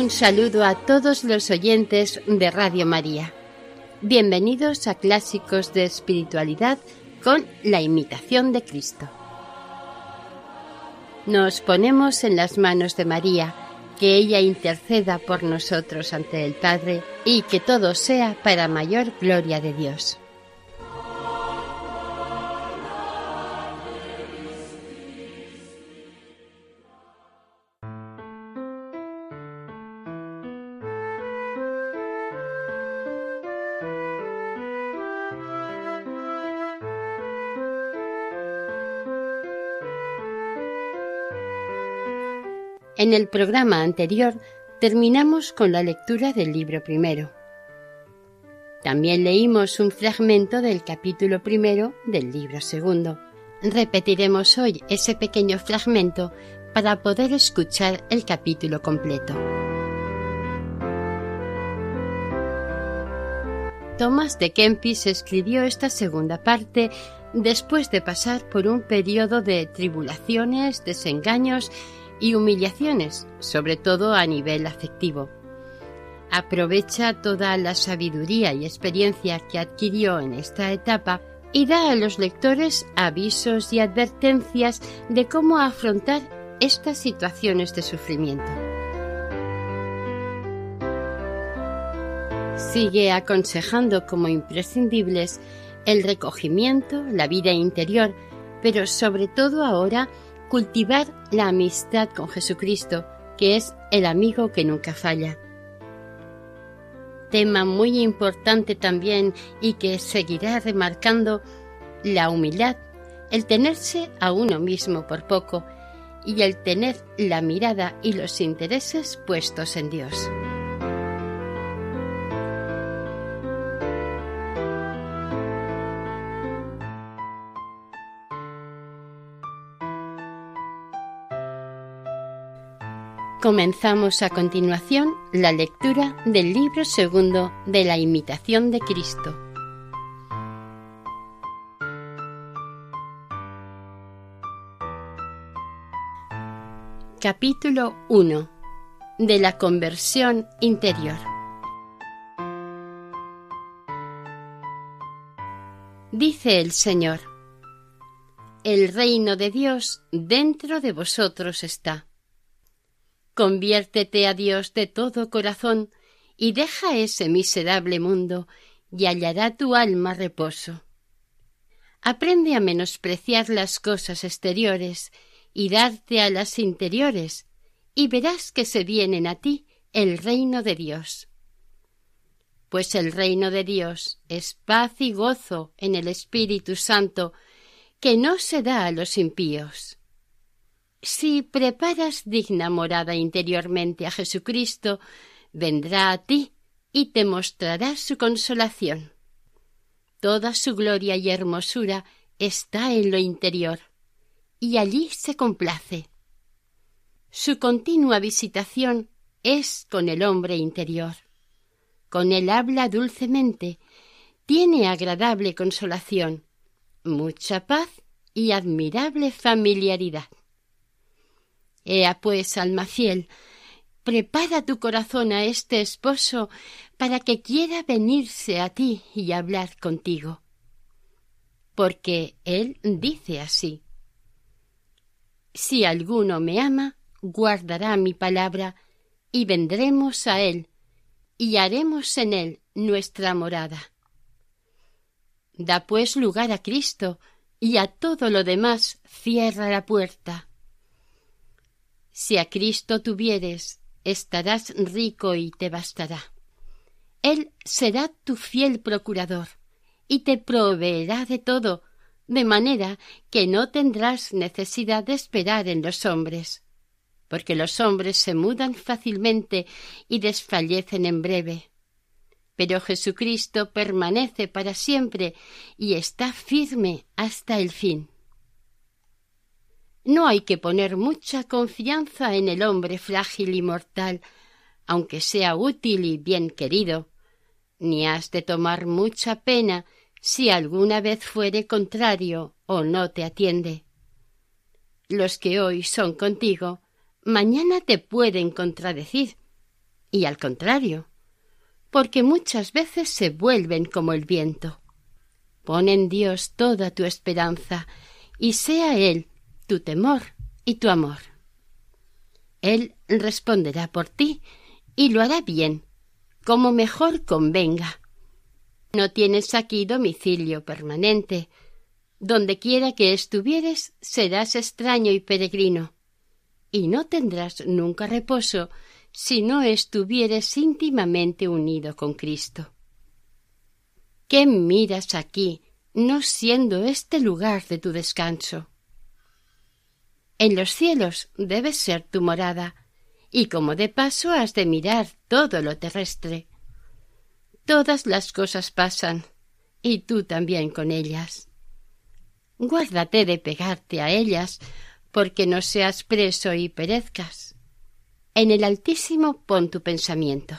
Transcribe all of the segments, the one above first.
Un saludo a todos los oyentes de Radio María. Bienvenidos a Clásicos de Espiritualidad con la imitación de Cristo. Nos ponemos en las manos de María, que ella interceda por nosotros ante el Padre y que todo sea para mayor gloria de Dios. En el programa anterior terminamos con la lectura del libro primero. También leímos un fragmento del capítulo primero del libro segundo. Repetiremos hoy ese pequeño fragmento para poder escuchar el capítulo completo. Tomás de Kempis escribió esta segunda parte después de pasar por un periodo de tribulaciones, desengaños y humillaciones, sobre todo a nivel afectivo. Aprovecha toda la sabiduría y experiencia que adquirió en esta etapa y da a los lectores avisos y advertencias de cómo afrontar estas situaciones de sufrimiento. Sigue aconsejando como imprescindibles el recogimiento, la vida interior, pero sobre todo ahora cultivar la amistad con Jesucristo, que es el amigo que nunca falla. Tema muy importante también y que seguirá remarcando la humildad, el tenerse a uno mismo por poco y el tener la mirada y los intereses puestos en Dios. Comenzamos a continuación la lectura del libro segundo de la imitación de Cristo. Capítulo 1 de la conversión interior. Dice el Señor, El reino de Dios dentro de vosotros está Conviértete a Dios de todo corazón y deja ese miserable mundo y hallará tu alma reposo. Aprende a menospreciar las cosas exteriores y darte a las interiores, y verás que se vienen a ti el reino de Dios. Pues el reino de Dios es paz y gozo en el Espíritu Santo, que no se da a los impíos. Si preparas digna morada interiormente a Jesucristo, vendrá a ti y te mostrará su consolación. Toda su gloria y hermosura está en lo interior, y allí se complace. Su continua visitación es con el hombre interior. Con él habla dulcemente, tiene agradable consolación, mucha paz y admirable familiaridad. Ea pues, alma fiel, prepara tu corazón a este esposo para que quiera venirse a ti y hablar contigo. Porque él dice así. Si alguno me ama, guardará mi palabra, y vendremos a él, y haremos en él nuestra morada. Da pues lugar a Cristo, y a todo lo demás cierra la puerta. Si a Cristo tuvieres, estarás rico y te bastará. Él será tu fiel procurador y te proveerá de todo, de manera que no tendrás necesidad de esperar en los hombres, porque los hombres se mudan fácilmente y desfallecen en breve. Pero Jesucristo permanece para siempre y está firme hasta el fin. No hay que poner mucha confianza en el hombre frágil y mortal, aunque sea útil y bien querido, ni has de tomar mucha pena si alguna vez fuere contrario o no te atiende. Los que hoy son contigo, mañana te pueden contradecir, y al contrario, porque muchas veces se vuelven como el viento. Pon en Dios toda tu esperanza, y sea Él tu temor y tu amor. Él responderá por ti, y lo hará bien, como mejor convenga. No tienes aquí domicilio permanente. Donde quiera que estuvieres, serás extraño y peregrino, y no tendrás nunca reposo si no estuvieres íntimamente unido con Cristo. ¿Qué miras aquí, no siendo este lugar de tu descanso? En los cielos debe ser tu morada, y como de paso has de mirar todo lo terrestre. Todas las cosas pasan, y tú también con ellas. Guárdate de pegarte a ellas, porque no seas preso y perezcas. En el Altísimo pon tu pensamiento,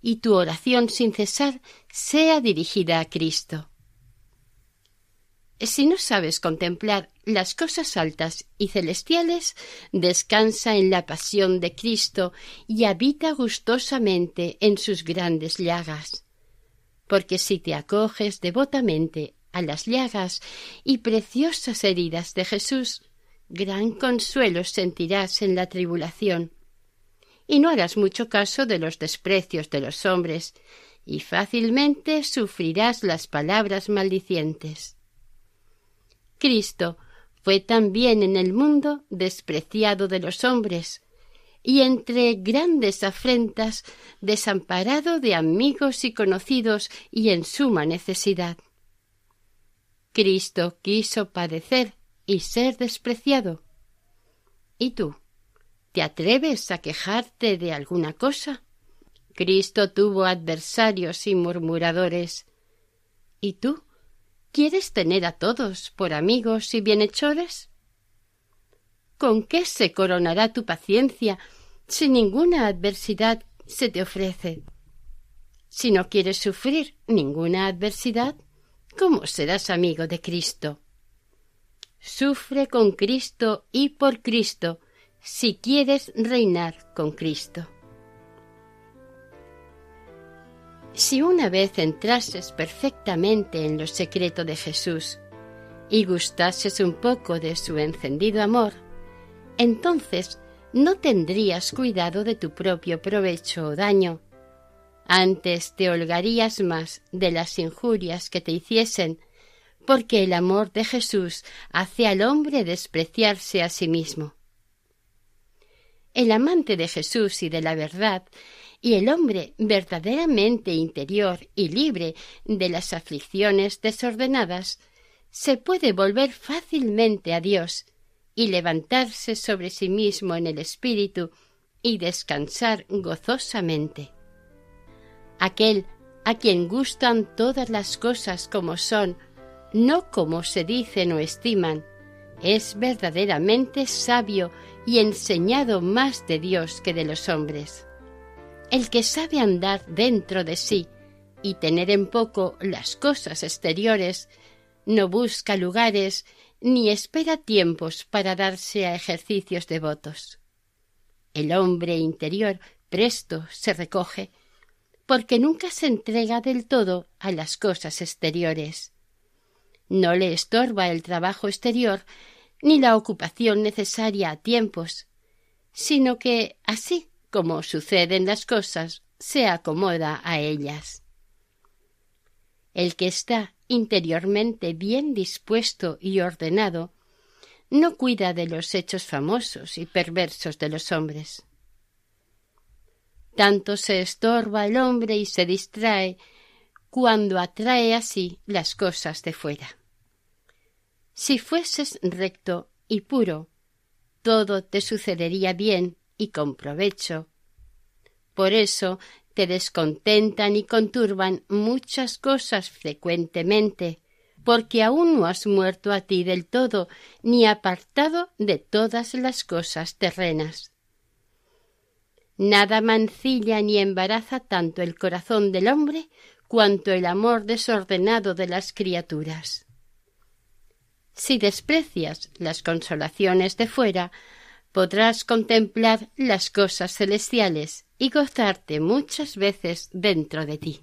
y tu oración sin cesar sea dirigida a Cristo. Si no sabes contemplar las cosas altas y celestiales, descansa en la pasión de Cristo y habita gustosamente en sus grandes llagas. Porque si te acoges devotamente a las llagas y preciosas heridas de Jesús, gran consuelo sentirás en la tribulación. Y no harás mucho caso de los desprecios de los hombres, y fácilmente sufrirás las palabras maldicientes. Cristo fue también en el mundo despreciado de los hombres, y entre grandes afrentas desamparado de amigos y conocidos y en suma necesidad. Cristo quiso padecer y ser despreciado. ¿Y tú? ¿Te atreves a quejarte de alguna cosa? Cristo tuvo adversarios y murmuradores. ¿Y tú? ¿Quieres tener a todos por amigos y bienhechores? ¿Con qué se coronará tu paciencia si ninguna adversidad se te ofrece? Si no quieres sufrir ninguna adversidad, ¿cómo serás amigo de Cristo? Sufre con Cristo y por Cristo si quieres reinar con Cristo. Si una vez entrases perfectamente en lo secreto de Jesús y gustases un poco de su encendido amor, entonces no tendrías cuidado de tu propio provecho o daño. Antes te holgarías más de las injurias que te hiciesen, porque el amor de Jesús hace al hombre despreciarse a sí mismo. El amante de Jesús y de la verdad y el hombre verdaderamente interior y libre de las aflicciones desordenadas se puede volver fácilmente a Dios y levantarse sobre sí mismo en el espíritu y descansar gozosamente. Aquel a quien gustan todas las cosas como son, no como se dicen o estiman, es verdaderamente sabio y enseñado más de Dios que de los hombres el que sabe andar dentro de sí y tener en poco las cosas exteriores, no busca lugares ni espera tiempos para darse a ejercicios devotos. El hombre interior presto se recoge, porque nunca se entrega del todo a las cosas exteriores. No le estorba el trabajo exterior ni la ocupación necesaria a tiempos, sino que así como suceden las cosas, se acomoda a ellas. El que está interiormente bien dispuesto y ordenado, no cuida de los hechos famosos y perversos de los hombres. Tanto se estorba el hombre y se distrae cuando atrae así las cosas de fuera. Si fueses recto y puro, todo te sucedería bien y con provecho. Por eso te descontentan y conturban muchas cosas frecuentemente, porque aún no has muerto a ti del todo, ni apartado de todas las cosas terrenas. Nada mancilla ni embaraza tanto el corazón del hombre cuanto el amor desordenado de las criaturas. Si desprecias las consolaciones de fuera, podrás contemplar las cosas celestiales y gozarte muchas veces dentro de ti.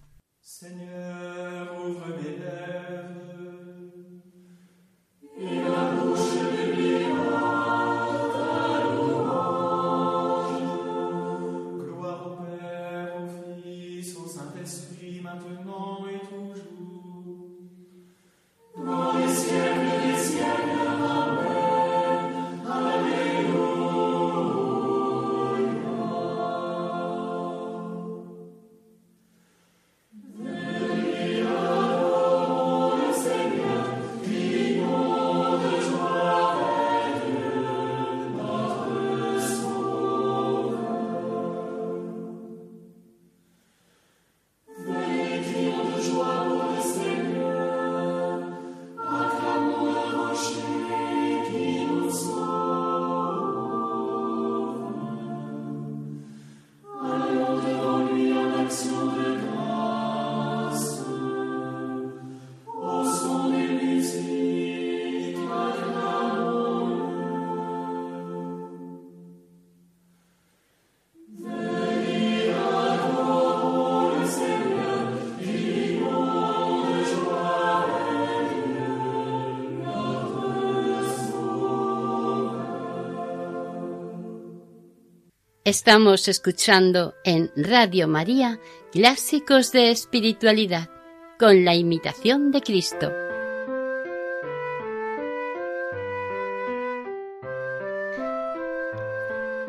Estamos escuchando en Radio María Clásicos de Espiritualidad con la imitación de Cristo.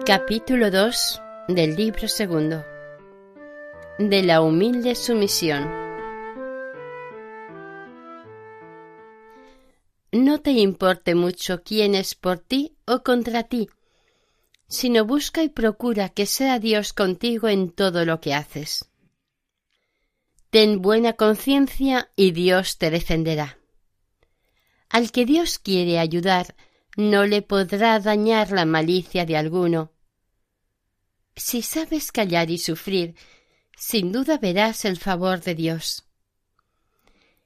Capítulo 2 del libro segundo de la humilde sumisión. No te importe mucho quién es por ti o contra ti, sino busca y procura que sea Dios contigo en todo lo que haces. Ten buena conciencia y Dios te defenderá. Al que Dios quiere ayudar, no le podrá dañar la malicia de alguno. Si sabes callar y sufrir, sin duda verás el favor de Dios.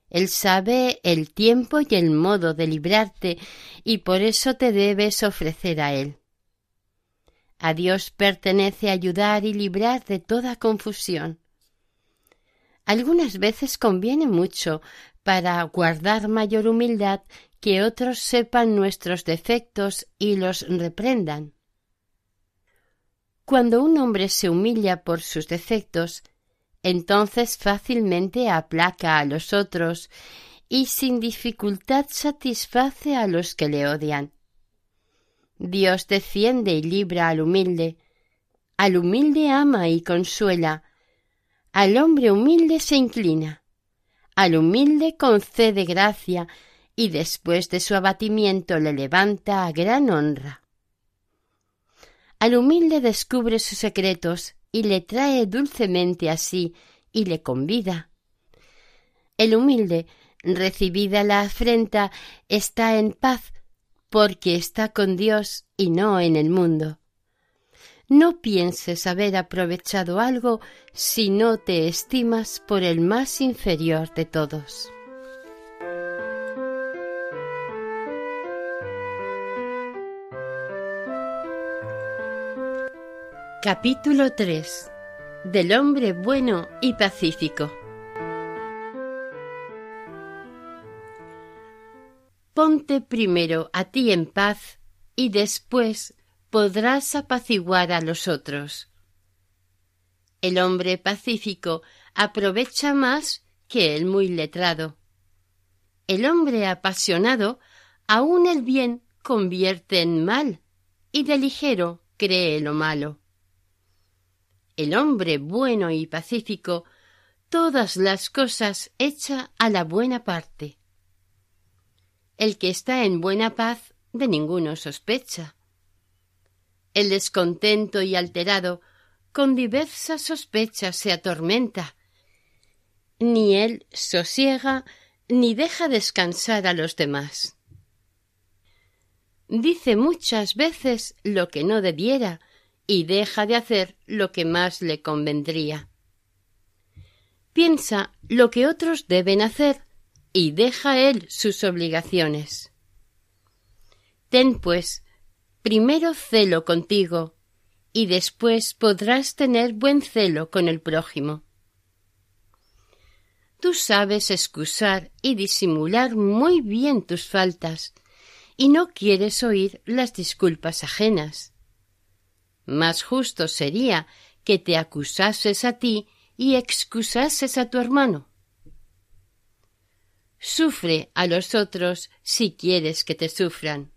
Él sabe el tiempo y el modo de librarte, y por eso te debes ofrecer a Él. A Dios pertenece ayudar y librar de toda confusión. Algunas veces conviene mucho para guardar mayor humildad que otros sepan nuestros defectos y los reprendan. Cuando un hombre se humilla por sus defectos, entonces fácilmente aplaca a los otros y sin dificultad satisface a los que le odian. Dios defiende y libra al humilde, al humilde ama y consuela, al hombre humilde se inclina, al humilde concede gracia y después de su abatimiento le levanta a gran honra. Al humilde descubre sus secretos y le trae dulcemente así y le convida. El humilde, recibida la afrenta, está en paz porque está con Dios y no en el mundo. No pienses haber aprovechado algo si no te estimas por el más inferior de todos. Capítulo 3 del hombre bueno y pacífico. Ponte primero a ti en paz y después podrás apaciguar a los otros. El hombre pacífico aprovecha más que el muy letrado. El hombre apasionado aun el bien convierte en mal y de ligero cree lo malo. El hombre bueno y pacífico todas las cosas echa a la buena parte El que está en buena paz de ninguno sospecha. El descontento y alterado con diversas sospechas se atormenta. Ni él sosiega ni deja descansar a los demás. Dice muchas veces lo que no debiera y deja de hacer lo que más le convendría. Piensa lo que otros deben hacer y deja él sus obligaciones. Ten, pues, primero celo contigo, y después podrás tener buen celo con el prójimo. Tú sabes excusar y disimular muy bien tus faltas, y no quieres oír las disculpas ajenas. Más justo sería que te acusases a ti y excusases a tu hermano. Sufre a los otros si quieres que te sufran.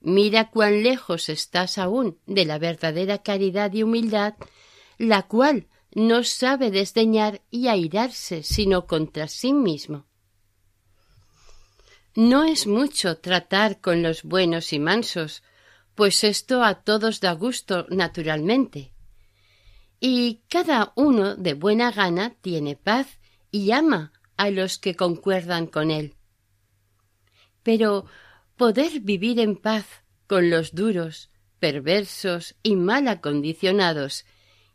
Mira cuán lejos estás aún de la verdadera caridad y humildad, la cual no sabe desdeñar y airarse sino contra sí mismo. No es mucho tratar con los buenos y mansos, pues esto a todos da gusto naturalmente. Y cada uno de buena gana tiene paz y ama a los que concuerdan con él. Pero poder vivir en paz con los duros, perversos y mal acondicionados,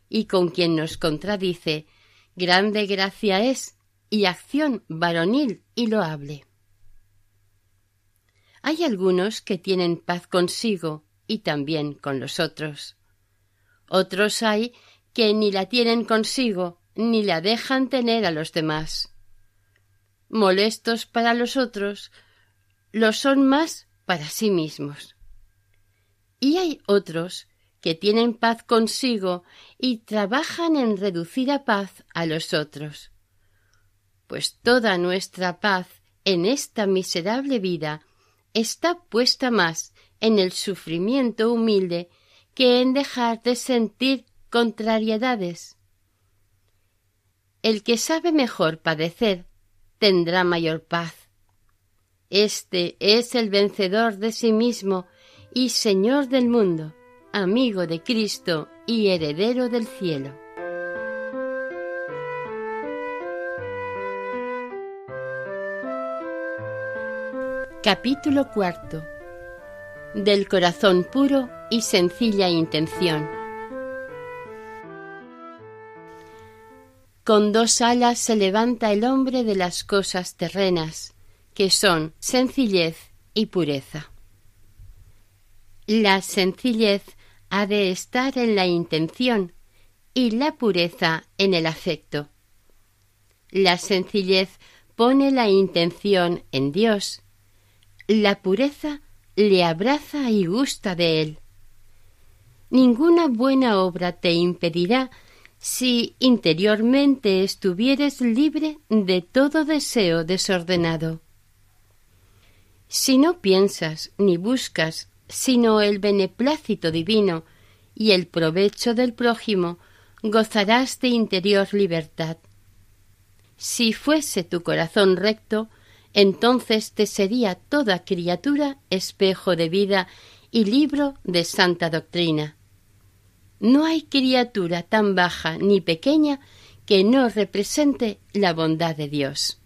y con quien nos contradice, grande gracia es y acción varonil y loable. Hay algunos que tienen paz consigo y también con los otros. Otros hay que ni la tienen consigo ni la dejan tener a los demás molestos para los otros, lo son más para sí mismos. Y hay otros que tienen paz consigo y trabajan en reducir a paz a los otros. Pues toda nuestra paz en esta miserable vida está puesta más en el sufrimiento humilde que en dejar de sentir contrariedades. El que sabe mejor padecer tendrá mayor paz. Este es el vencedor de sí mismo y Señor del mundo, amigo de Cristo y heredero del cielo. Capítulo cuarto Del corazón puro y sencilla intención. Con dos alas se levanta el hombre de las cosas terrenas, que son sencillez y pureza. La sencillez ha de estar en la intención y la pureza en el afecto. La sencillez pone la intención en Dios. La pureza le abraza y gusta de él. Ninguna buena obra te impedirá si interiormente estuvieres libre de todo deseo desordenado. Si no piensas ni buscas sino el beneplácito divino y el provecho del prójimo, gozarás de interior libertad. Si fuese tu corazón recto, entonces te sería toda criatura espejo de vida y libro de santa doctrina. No hay criatura tan baja ni pequeña que no represente la bondad de Dios.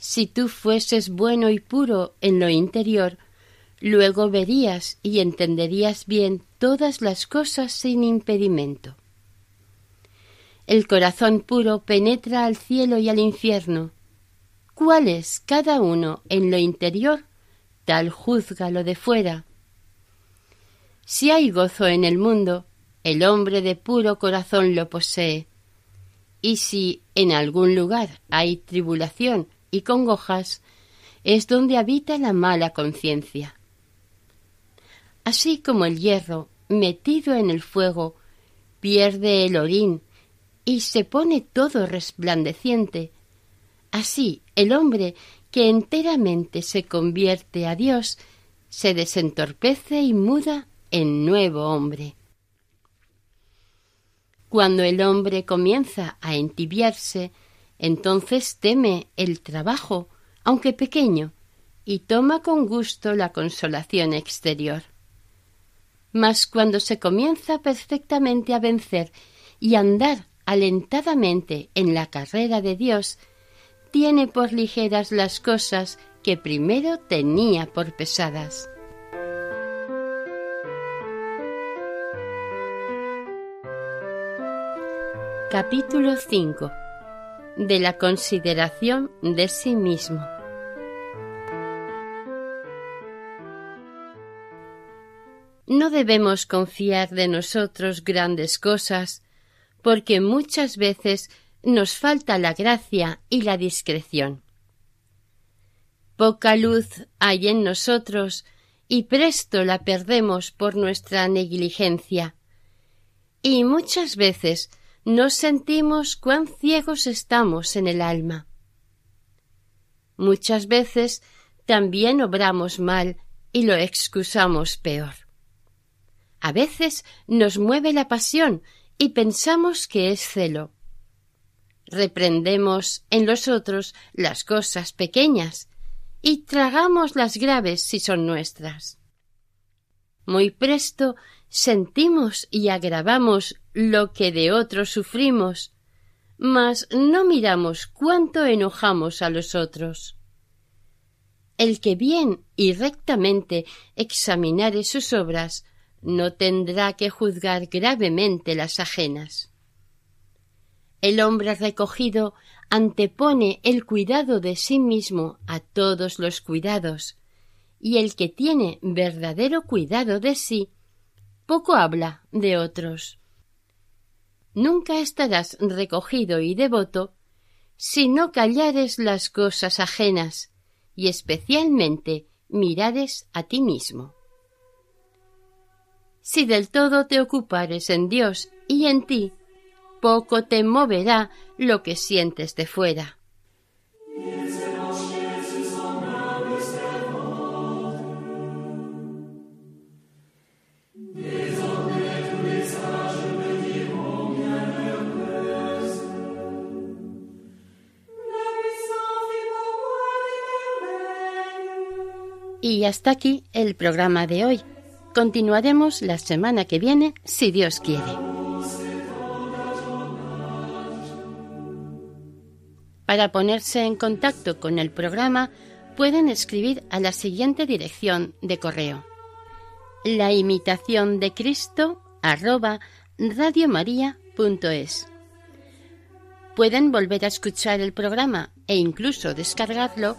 Si tú fueses bueno y puro en lo interior, luego verías y entenderías bien todas las cosas sin impedimento. El corazón puro penetra al cielo y al infierno. ¿Cuál es cada uno en lo interior? Tal juzga lo de fuera. Si hay gozo en el mundo, el hombre de puro corazón lo posee. Y si en algún lugar hay tribulación y congojas, es donde habita la mala conciencia. Así como el hierro, metido en el fuego, pierde el orín y se pone todo resplandeciente, así el hombre que enteramente se convierte a Dios se desentorpece y muda en nuevo hombre. Cuando el hombre comienza a entibiarse, entonces teme el trabajo, aunque pequeño, y toma con gusto la consolación exterior. Mas cuando se comienza perfectamente a vencer y andar alentadamente en la carrera de Dios, tiene por ligeras las cosas que primero tenía por pesadas. Capítulo 5 de la consideración de sí mismo. No debemos confiar de nosotros grandes cosas, porque muchas veces nos falta la gracia y la discreción. Poca luz hay en nosotros y presto la perdemos por nuestra negligencia. Y muchas veces nos sentimos cuán ciegos estamos en el alma. Muchas veces también obramos mal y lo excusamos peor. A veces nos mueve la pasión y pensamos que es celo. Reprendemos en los otros las cosas pequeñas y tragamos las graves si son nuestras. Muy presto sentimos y agravamos lo que de otros sufrimos, mas no miramos cuánto enojamos a los otros. El que bien y rectamente examinare sus obras no tendrá que juzgar gravemente las ajenas. El hombre recogido antepone el cuidado de sí mismo a todos los cuidados, y el que tiene verdadero cuidado de sí, poco habla de otros. Nunca estarás recogido y devoto si no callares las cosas ajenas y especialmente mirares a ti mismo. Si del todo te ocupares en Dios y en ti, poco te moverá lo que sientes de fuera. Y hasta aquí el programa de hoy. Continuaremos la semana que viene, si Dios quiere. Para ponerse en contacto con el programa, pueden escribir a la siguiente dirección de correo. La imitación de Cristo arroba radiomaria.es. Pueden volver a escuchar el programa e incluso descargarlo